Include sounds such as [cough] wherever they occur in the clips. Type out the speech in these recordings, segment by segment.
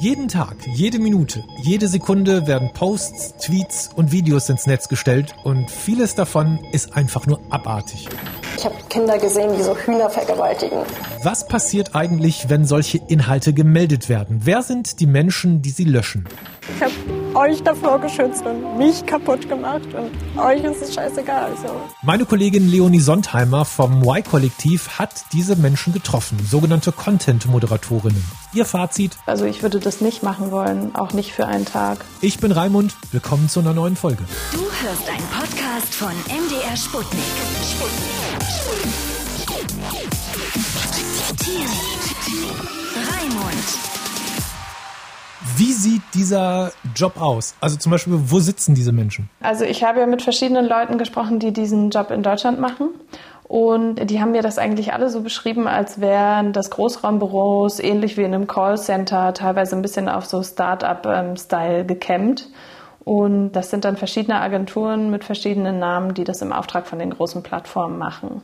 Jeden Tag, jede Minute, jede Sekunde werden Posts, Tweets und Videos ins Netz gestellt und vieles davon ist einfach nur abartig. Ich habe Kinder gesehen, die so Hühner vergewaltigen. Was passiert eigentlich, wenn solche Inhalte gemeldet werden? Wer sind die Menschen, die sie löschen? Ich habe euch davor geschützt und mich kaputt gemacht und euch ist es scheißegal. So. Meine Kollegin Leonie Sontheimer vom Y-Kollektiv hat diese Menschen getroffen, sogenannte Content-Moderatorinnen. Ihr Fazit? Also ich würde das nicht machen wollen, auch nicht für einen Tag. Ich bin Raimund, willkommen zu einer neuen Folge. Du hörst einen Podcast von MDR Sputnik. Sputnik. Wie sieht dieser Job aus? Also zum Beispiel, wo sitzen diese Menschen? Also ich habe ja mit verschiedenen Leuten gesprochen, die diesen Job in Deutschland machen. Und die haben mir das eigentlich alle so beschrieben, als wären das Großraumbüros ähnlich wie in einem Callcenter, teilweise ein bisschen auf so Start-up-Style gekämmt. Und das sind dann verschiedene Agenturen mit verschiedenen Namen, die das im Auftrag von den großen Plattformen machen.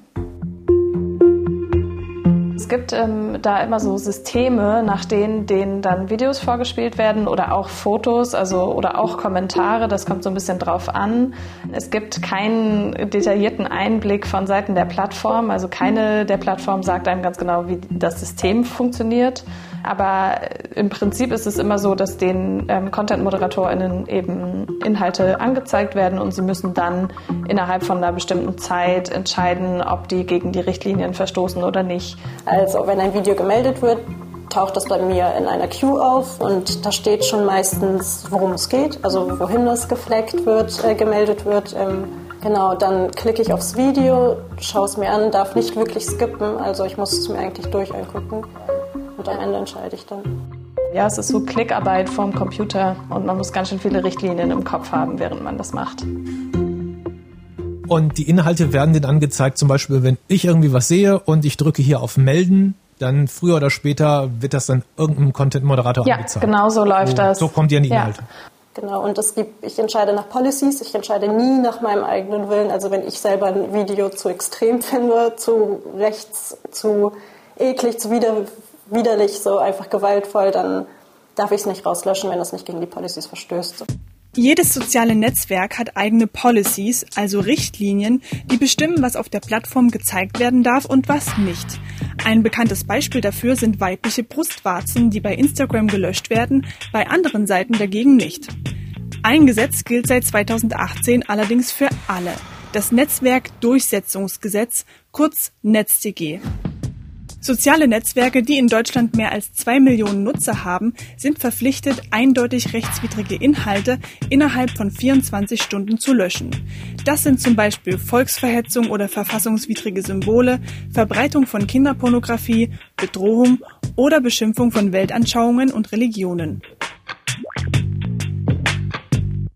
Es gibt ähm, da immer so Systeme, nach denen denen dann Videos vorgespielt werden oder auch Fotos, also oder auch Kommentare. Das kommt so ein bisschen drauf an. Es gibt keinen detaillierten Einblick von Seiten der Plattform. Also keine der Plattformen sagt einem ganz genau, wie das System funktioniert. Aber im Prinzip ist es immer so, dass den ähm, Content-ModeratorInnen eben Inhalte angezeigt werden und sie müssen dann innerhalb von einer bestimmten Zeit entscheiden, ob die gegen die Richtlinien verstoßen oder nicht. Also wenn ein Video gemeldet wird, taucht das bei mir in einer Queue auf und da steht schon meistens, worum es geht, also wohin es gefleckt wird, äh, gemeldet wird. Ähm, genau, dann klicke ich aufs Video, schaue es mir an, darf nicht wirklich skippen, also ich muss es mir eigentlich durch angucken und am Ende entscheide ich dann. Ja, es ist so Klickarbeit vorm Computer und man muss ganz schön viele Richtlinien im Kopf haben, während man das macht. Und die Inhalte werden dann angezeigt, zum Beispiel, wenn ich irgendwie was sehe und ich drücke hier auf Melden, dann früher oder später wird das dann irgendeinem Content-Moderator ja, angezeigt. genau so läuft so, das. So kommt ihr an die Ja. Inhalte. Genau, und es gibt, ich entscheide nach Policies, ich entscheide nie nach meinem eigenen Willen. Also wenn ich selber ein Video zu extrem finde, zu rechts, zu eklig, zu wider, widerlich, so einfach gewaltvoll, dann darf ich es nicht rauslöschen, wenn das nicht gegen die Policies verstößt. Jedes soziale Netzwerk hat eigene Policies, also Richtlinien, die bestimmen, was auf der Plattform gezeigt werden darf und was nicht. Ein bekanntes Beispiel dafür sind weibliche Brustwarzen, die bei Instagram gelöscht werden, bei anderen Seiten dagegen nicht. Ein Gesetz gilt seit 2018 allerdings für alle. Das Netzwerkdurchsetzungsgesetz, kurz NetzDG. Soziale Netzwerke, die in Deutschland mehr als zwei Millionen Nutzer haben, sind verpflichtet, eindeutig rechtswidrige Inhalte innerhalb von 24 Stunden zu löschen. Das sind zum Beispiel Volksverhetzung oder verfassungswidrige Symbole, Verbreitung von Kinderpornografie, Bedrohung oder Beschimpfung von Weltanschauungen und Religionen.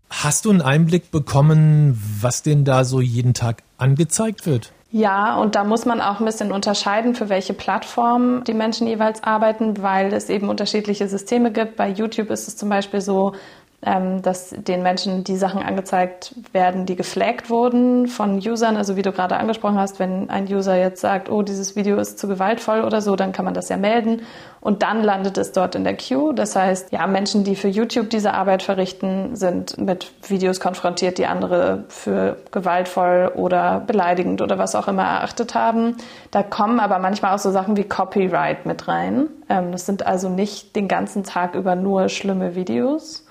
Hast du einen Einblick bekommen, was denn da so jeden Tag angezeigt wird? Ja, und da muss man auch ein bisschen unterscheiden, für welche Plattform die Menschen jeweils arbeiten, weil es eben unterschiedliche Systeme gibt. Bei YouTube ist es zum Beispiel so, ähm, dass den Menschen die Sachen angezeigt werden, die geflaggt wurden von Usern. Also wie du gerade angesprochen hast, wenn ein User jetzt sagt, oh, dieses Video ist zu gewaltvoll oder so, dann kann man das ja melden und dann landet es dort in der Queue. Das heißt, ja, Menschen, die für YouTube diese Arbeit verrichten, sind mit Videos konfrontiert, die andere für gewaltvoll oder beleidigend oder was auch immer erachtet haben. Da kommen aber manchmal auch so Sachen wie Copyright mit rein. Ähm, Das sind also nicht den ganzen Tag über nur schlimme Videos.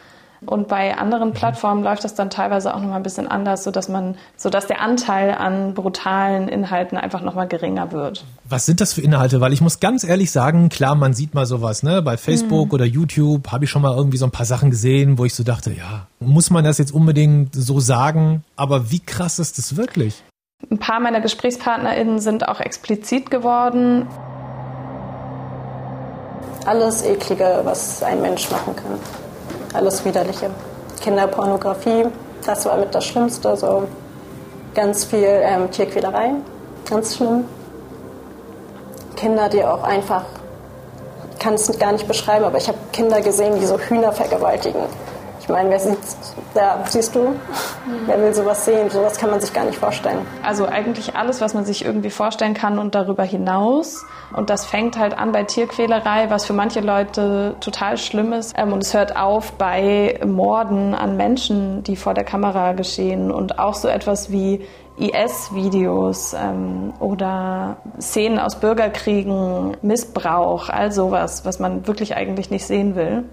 Und bei anderen Plattformen läuft das dann teilweise auch noch mal ein bisschen anders, sodass man, sodass der Anteil an brutalen Inhalten einfach noch mal geringer wird. Was sind das für Inhalte? Weil ich muss ganz ehrlich sagen, klar, man sieht mal sowas, ne? Bei Facebook oder YouTube habe ich schon mal irgendwie so ein paar Sachen gesehen, wo ich so dachte, ja, muss man das jetzt unbedingt so sagen? Aber wie krass ist das wirklich? Ein paar meiner GesprächspartnerInnen sind auch explizit geworden. Alles Eklige, was ein Mensch machen kann. Alles Widerliche. Kinderpornografie, das war mit das Schlimmste. So ganz viel ähm, Tierquälerei, ganz schlimm. Kinder, die auch einfach, ich kann es gar nicht beschreiben, aber ich habe Kinder gesehen, die so Hühner vergewaltigen. Ich meine, wer sieht ja, siehst du, wer will sowas sehen? Sowas kann man sich gar nicht vorstellen. Also eigentlich alles, was man sich irgendwie vorstellen kann und darüber hinaus. Und das fängt halt an bei Tierquälerei, was für manche Leute total schlimm ist. Ähm, und es hört auf bei Morden an Menschen, die vor der Kamera geschehen. Und auch so etwas wie IS-Videos ähm, oder Szenen aus Bürgerkriegen, Missbrauch, all sowas, was man wirklich eigentlich nicht sehen will.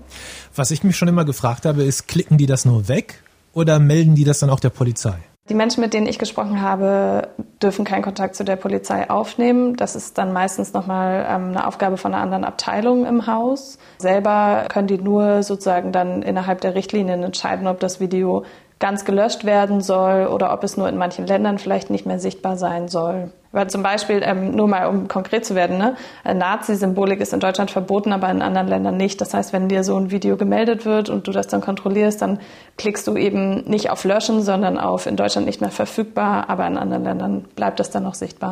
Was ich mich schon immer gefragt habe, ist, klicken die das nur weg oder melden die das dann auch der Polizei? Die Menschen, mit denen ich gesprochen habe, dürfen keinen Kontakt zu der Polizei aufnehmen. Das ist dann meistens nochmal ähm, eine Aufgabe von einer anderen Abteilung im Haus. Selber können die nur sozusagen dann innerhalb der Richtlinien entscheiden, ob das Video ganz gelöscht werden soll oder ob es nur in manchen Ländern vielleicht nicht mehr sichtbar sein soll. Weil zum Beispiel, ähm, nur mal um konkret zu werden, ne, Nazi-Symbolik ist in Deutschland verboten, aber in anderen Ländern nicht. Das heißt, wenn dir so ein Video gemeldet wird und du das dann kontrollierst, dann klickst du eben nicht auf Löschen, sondern auf in Deutschland nicht mehr verfügbar, aber in anderen Ländern bleibt das dann noch sichtbar.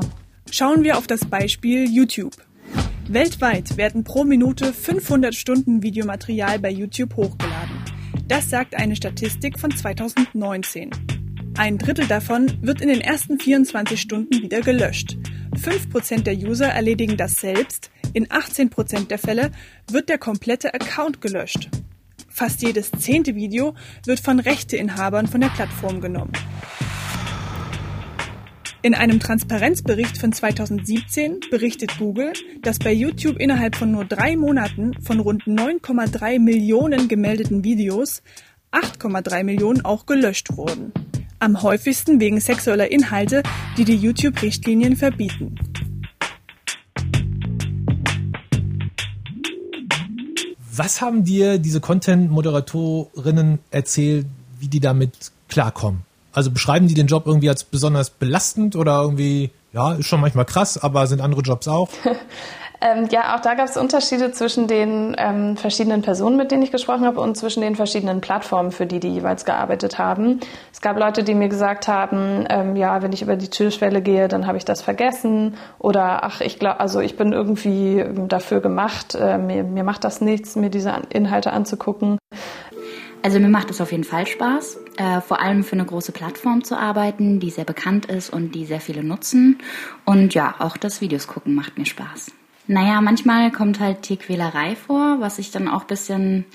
Schauen wir auf das Beispiel YouTube. Weltweit werden pro Minute 500 Stunden Videomaterial bei YouTube hochgeladen. Das sagt eine Statistik von 2019. Ein Drittel davon wird in den ersten 24 Stunden wieder gelöscht. 5% der User erledigen das selbst, in 18% der Fälle wird der komplette Account gelöscht. Fast jedes zehnte Video wird von Rechteinhabern von der Plattform genommen. In einem Transparenzbericht von 2017 berichtet Google, dass bei YouTube innerhalb von nur drei Monaten von rund 9,3 Millionen gemeldeten Videos 8,3 Millionen auch gelöscht wurden. Am häufigsten wegen sexueller Inhalte, die die YouTube-Richtlinien verbieten. Was haben dir diese Content-Moderatorinnen erzählt, wie die damit klarkommen? Also beschreiben die den Job irgendwie als besonders belastend oder irgendwie, ja, ist schon manchmal krass, aber sind andere Jobs auch? [laughs] ähm, ja, auch da gab es Unterschiede zwischen den ähm, verschiedenen Personen, mit denen ich gesprochen habe und zwischen den verschiedenen Plattformen, für die die jeweils gearbeitet haben. Es gab Leute, die mir gesagt haben, ähm, ja, wenn ich über die Türschwelle gehe, dann habe ich das vergessen oder ach, ich glaube, also ich bin irgendwie dafür gemacht, äh, mir, mir macht das nichts, mir diese Inhalte anzugucken. Also mir macht es auf jeden Fall Spaß, äh, vor allem für eine große Plattform zu arbeiten, die sehr bekannt ist und die sehr viele nutzen. Und ja, auch das Videos gucken macht mir Spaß. Naja, manchmal kommt halt Tierquälerei vor, was ich dann auch ein bisschen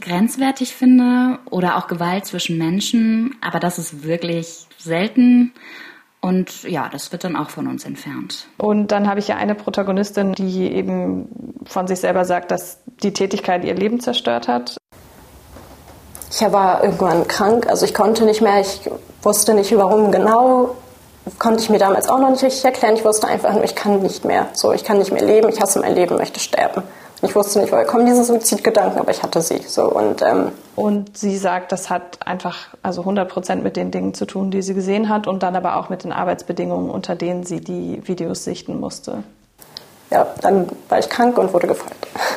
grenzwertig finde oder auch Gewalt zwischen Menschen, aber das ist wirklich selten. Und ja, das wird dann auch von uns entfernt. Und dann habe ich ja eine Protagonistin, die eben von sich selber sagt, dass die Tätigkeit ihr Leben zerstört hat. Ich war irgendwann krank, also ich konnte nicht mehr, ich wusste nicht warum genau, konnte ich mir damals auch noch nicht richtig erklären. Ich wusste einfach nur, ich kann nicht mehr. So, ich kann nicht mehr leben, ich hasse mein Leben, möchte sterben. Ich wusste nicht, woher kommen diese Suizidgedanken, aber ich hatte sie. So und ähm, und sie sagt, das hat einfach also 100 Prozent mit den Dingen zu tun, die sie gesehen hat, und dann aber auch mit den Arbeitsbedingungen, unter denen sie die Videos sichten musste. Ja, dann war ich krank und wurde gefeuert. [laughs]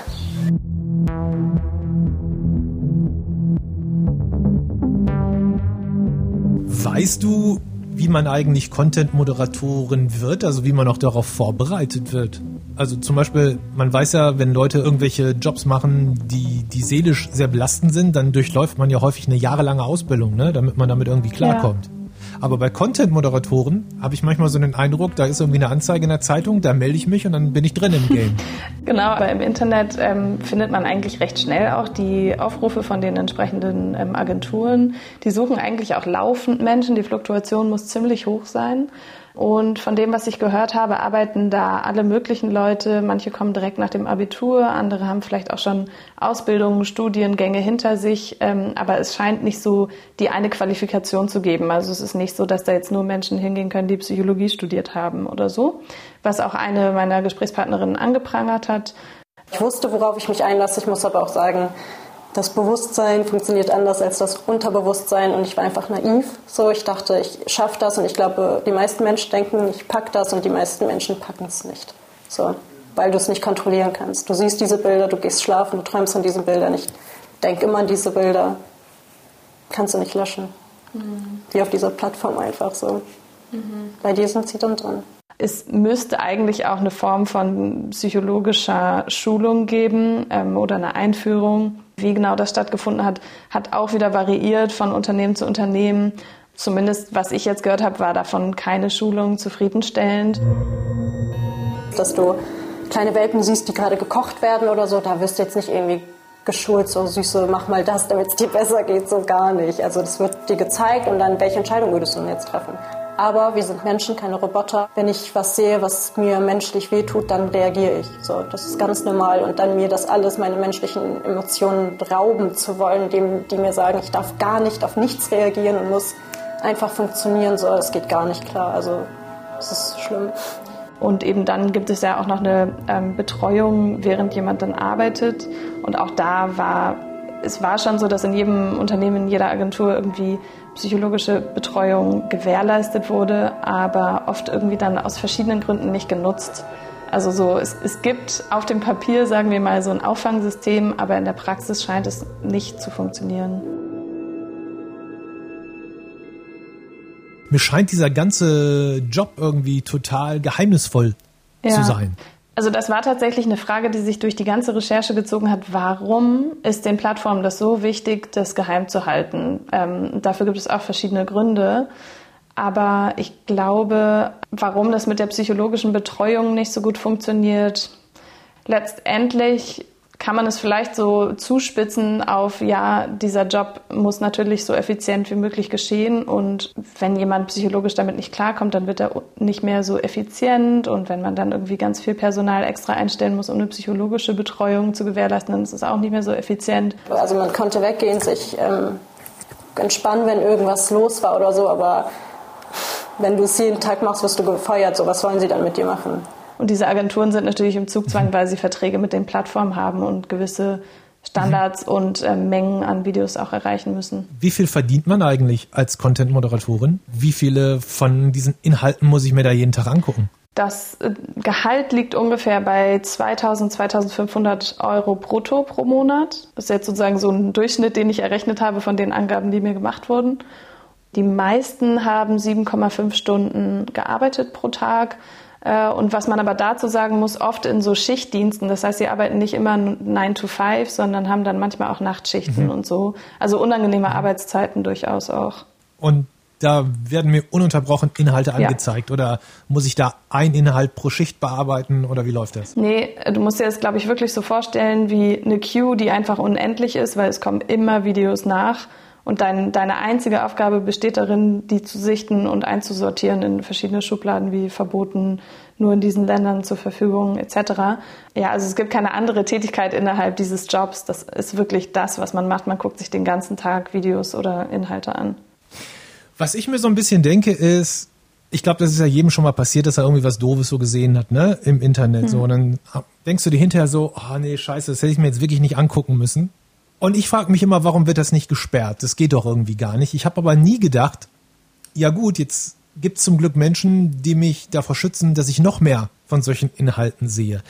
Weißt du, wie man eigentlich Content-Moderatorin wird, also wie man auch darauf vorbereitet wird? Also zum Beispiel, man weiß ja, wenn Leute irgendwelche Jobs machen, die, die seelisch sehr belastend sind, dann durchläuft man ja häufig eine jahrelange Ausbildung, ne, damit man damit irgendwie klarkommt. Ja. Aber bei Content-Moderatoren habe ich manchmal so den Eindruck, da ist irgendwie eine Anzeige in der Zeitung, da melde ich mich und dann bin ich drin im Game. [laughs] genau, aber im Internet ähm, findet man eigentlich recht schnell auch die Aufrufe von den entsprechenden ähm, Agenturen. Die suchen eigentlich auch laufend Menschen. Die Fluktuation muss ziemlich hoch sein. Und von dem, was ich gehört habe, arbeiten da alle möglichen Leute. Manche kommen direkt nach dem Abitur, andere haben vielleicht auch schon Ausbildungen, Studiengänge hinter sich. Ähm, aber es scheint nicht so die eine Qualifikation zu geben. Also es ist nicht so, dass da jetzt nur Menschen hingehen können, die Psychologie studiert haben oder so. Was auch eine meiner Gesprächspartnerinnen angeprangert hat. Ich wusste, worauf ich mich einlasse. Ich muss aber auch sagen, das Bewusstsein funktioniert anders als das Unterbewusstsein und ich war einfach naiv. So, ich dachte, ich schaffe das und ich glaube, die meisten Menschen denken, ich packe das und die meisten Menschen packen es nicht. So, weil du es nicht kontrollieren kannst. Du siehst diese Bilder, du gehst schlafen, du träumst von diesen Bildern. Ich denke immer an diese Bilder. Kannst du nicht löschen. Mhm. Wie auf dieser Plattform einfach so. Mhm. Bei dir sind sie dann drin. Es müsste eigentlich auch eine Form von psychologischer Schulung geben ähm, oder eine Einführung. Wie genau das stattgefunden hat, hat auch wieder variiert von Unternehmen zu Unternehmen. Zumindest was ich jetzt gehört habe, war davon keine Schulung zufriedenstellend. Dass du kleine Welpen siehst, die gerade gekocht werden oder so, da wirst du jetzt nicht irgendwie geschult, so süße, mach mal das, damit es dir besser geht, so gar nicht. Also das wird dir gezeigt und dann, welche Entscheidung würdest du denn jetzt treffen? Aber wir sind Menschen, keine Roboter. Wenn ich was sehe, was mir menschlich wehtut, dann reagiere ich. So, das ist ganz normal. Und dann mir das alles, meine menschlichen Emotionen rauben zu wollen, die, die mir sagen, ich darf gar nicht auf nichts reagieren und muss einfach funktionieren, so, das geht gar nicht klar. Also, es ist schlimm. Und eben dann gibt es ja auch noch eine ähm, Betreuung, während jemand dann arbeitet. Und auch da war, es war schon so, dass in jedem Unternehmen, in jeder Agentur irgendwie psychologische Betreuung gewährleistet wurde, aber oft irgendwie dann aus verschiedenen Gründen nicht genutzt. Also so, es, es gibt auf dem Papier, sagen wir mal, so ein Auffangsystem, aber in der Praxis scheint es nicht zu funktionieren. Mir scheint dieser ganze Job irgendwie total geheimnisvoll ja. zu sein. Also das war tatsächlich eine Frage, die sich durch die ganze Recherche gezogen hat. Warum ist den Plattformen das so wichtig, das geheim zu halten? Ähm, dafür gibt es auch verschiedene Gründe. Aber ich glaube, warum das mit der psychologischen Betreuung nicht so gut funktioniert, letztendlich kann man es vielleicht so zuspitzen auf, ja, dieser Job muss natürlich so effizient wie möglich geschehen und wenn jemand psychologisch damit nicht klarkommt, dann wird er nicht mehr so effizient und wenn man dann irgendwie ganz viel Personal extra einstellen muss, um eine psychologische Betreuung zu gewährleisten, dann ist es auch nicht mehr so effizient. Also man konnte weggehen, sich ähm, entspannen, wenn irgendwas los war oder so, aber wenn du es jeden Tag machst, wirst du gefeuert. So, was wollen sie dann mit dir machen? Und diese Agenturen sind natürlich im Zugzwang, weil sie Verträge mit den Plattformen haben und gewisse Standards mhm. und äh, Mengen an Videos auch erreichen müssen. Wie viel verdient man eigentlich als Content-Moderatorin? Wie viele von diesen Inhalten muss ich mir da jeden Tag angucken? Das äh, Gehalt liegt ungefähr bei 2000, 2500 Euro brutto pro Monat. Das ist jetzt sozusagen so ein Durchschnitt, den ich errechnet habe von den Angaben, die mir gemacht wurden. Die meisten haben 7,5 Stunden gearbeitet pro Tag. Äh, und was man aber dazu sagen muss, oft in so Schichtdiensten, das heißt, sie arbeiten nicht immer 9 to 5, sondern haben dann manchmal auch Nachtschichten mhm. und so. Also unangenehme mhm. Arbeitszeiten durchaus auch. Und da werden mir ununterbrochen Inhalte angezeigt ja. oder muss ich da ein Inhalt pro Schicht bearbeiten oder wie läuft das? Nee, du musst dir das, glaube ich, wirklich so vorstellen wie eine Queue, die einfach unendlich ist, weil es kommen immer Videos nach und dein, deine einzige Aufgabe besteht darin, die zu sichten und einzusortieren in verschiedene Schubladen wie verboten, nur in diesen Ländern zur Verfügung etc. Ja, also es gibt keine andere Tätigkeit innerhalb dieses Jobs. Das ist wirklich das, was man macht. Man guckt sich den ganzen Tag Videos oder Inhalte an. Was ich mir so ein bisschen denke, ist, ich glaube, das ist ja jedem schon mal passiert, dass er irgendwie was Doofes so gesehen hat, ne, im Internet. Hm. So, und dann denkst du dir hinterher so, oh nee, scheiße, das hätte ich mir jetzt wirklich nicht angucken müssen. Und ich frage mich immer, warum wird das nicht gesperrt? Das geht doch irgendwie gar nicht. Ich habe aber nie gedacht, ja gut, jetzt gibt es zum Glück Menschen, die mich davor schützen, dass ich noch mehr von solchen Inhalten sehe.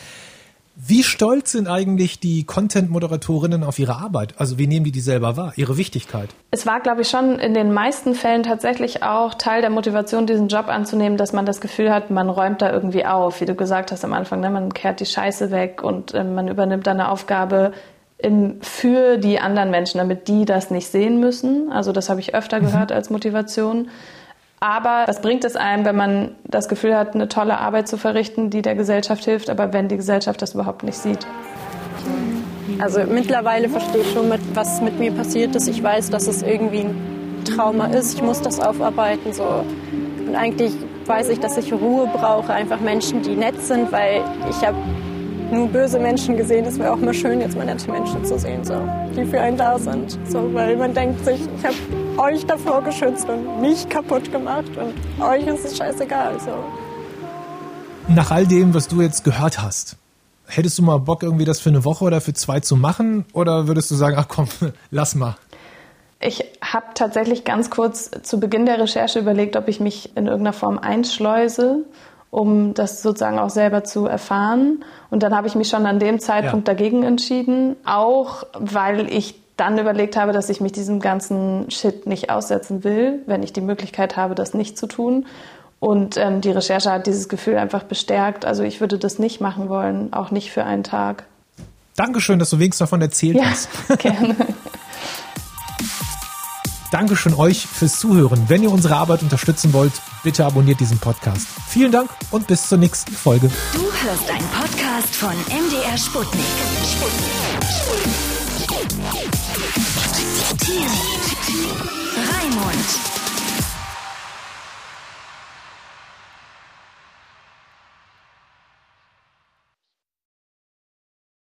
Wie stolz sind eigentlich die Content-Moderatorinnen auf ihre Arbeit? Also wie nehmen die die selber wahr, ihre Wichtigkeit? Es war, glaube ich, schon in den meisten Fällen tatsächlich auch Teil der Motivation, diesen Job anzunehmen, dass man das Gefühl hat, man räumt da irgendwie auf, wie du gesagt hast am Anfang, ne? man kehrt die Scheiße weg und äh, man übernimmt da eine Aufgabe, in, für die anderen Menschen, damit die das nicht sehen müssen. Also das habe ich öfter mhm. gehört als Motivation. Aber was bringt es einem, wenn man das Gefühl hat, eine tolle Arbeit zu verrichten, die der Gesellschaft hilft, aber wenn die Gesellschaft das überhaupt nicht sieht? Also mittlerweile verstehe ich schon, was mit mir passiert ist. Ich weiß, dass es irgendwie ein Trauma ist. Ich muss das aufarbeiten. So. Und eigentlich weiß ich, dass ich Ruhe brauche. Einfach Menschen, die nett sind, weil ich habe nur böse Menschen gesehen. Es wäre auch mal schön, jetzt mal nette Menschen zu sehen, so, die für einen da sind. So, weil man denkt sich, ich habe euch davor geschützt und mich kaputt gemacht und euch ist es scheißegal. So. Nach all dem, was du jetzt gehört hast, hättest du mal Bock, irgendwie das für eine Woche oder für zwei zu machen? Oder würdest du sagen, ach komm, [laughs] lass mal? Ich habe tatsächlich ganz kurz zu Beginn der Recherche überlegt, ob ich mich in irgendeiner Form einschleuse um das sozusagen auch selber zu erfahren. Und dann habe ich mich schon an dem Zeitpunkt ja. dagegen entschieden, auch weil ich dann überlegt habe, dass ich mich diesem ganzen Shit nicht aussetzen will, wenn ich die Möglichkeit habe, das nicht zu tun. Und ähm, die Recherche hat dieses Gefühl einfach bestärkt. Also ich würde das nicht machen wollen, auch nicht für einen Tag. Dankeschön, dass du wenigstens davon erzählt Ja, hast. [laughs] gerne. Dankeschön euch fürs Zuhören. Wenn ihr unsere Arbeit unterstützen wollt, bitte abonniert diesen Podcast. Vielen Dank und bis zur nächsten Folge. Du hörst einen Podcast von MDR Sputnik. Sputnik. Sputnik. Thiel. Raimund.